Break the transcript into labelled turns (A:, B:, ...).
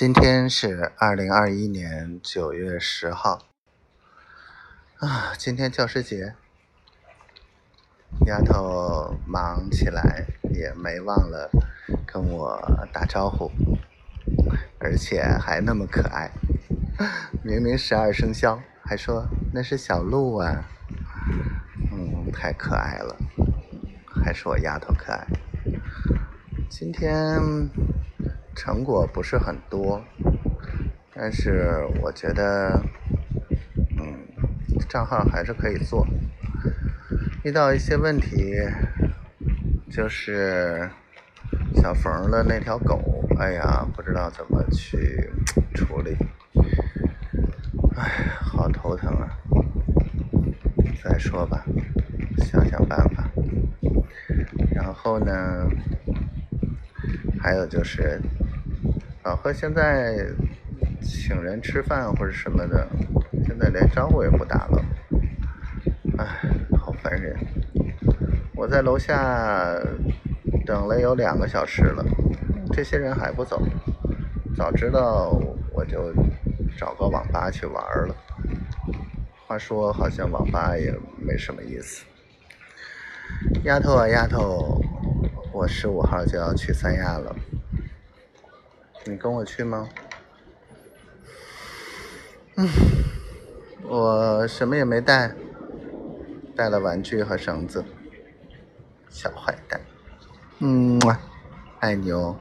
A: 今天是二零二一年九月十号啊，今天教师节，丫头忙起来也没忘了跟我打招呼，而且还那么可爱，明明十二生肖，还说那是小鹿啊，嗯，太可爱了，还是我丫头可爱。今天。成果不是很多，但是我觉得，嗯，账号还是可以做。遇到一些问题，就是小冯的那条狗，哎呀，不知道怎么去 处理，哎，好头疼啊！再说吧，想想办法。然后呢，还有就是。老贺现在请人吃饭或者什么的，现在连招呼也不打了，唉，好烦人！我在楼下等了有两个小时了，这些人还不走，早知道我就找个网吧去玩了。话说，好像网吧也没什么意思。丫头啊，丫头，我十五号就要去三亚了。你跟我去吗？嗯，我什么也没带，带了玩具和绳子。小坏蛋，嗯，爱你哦。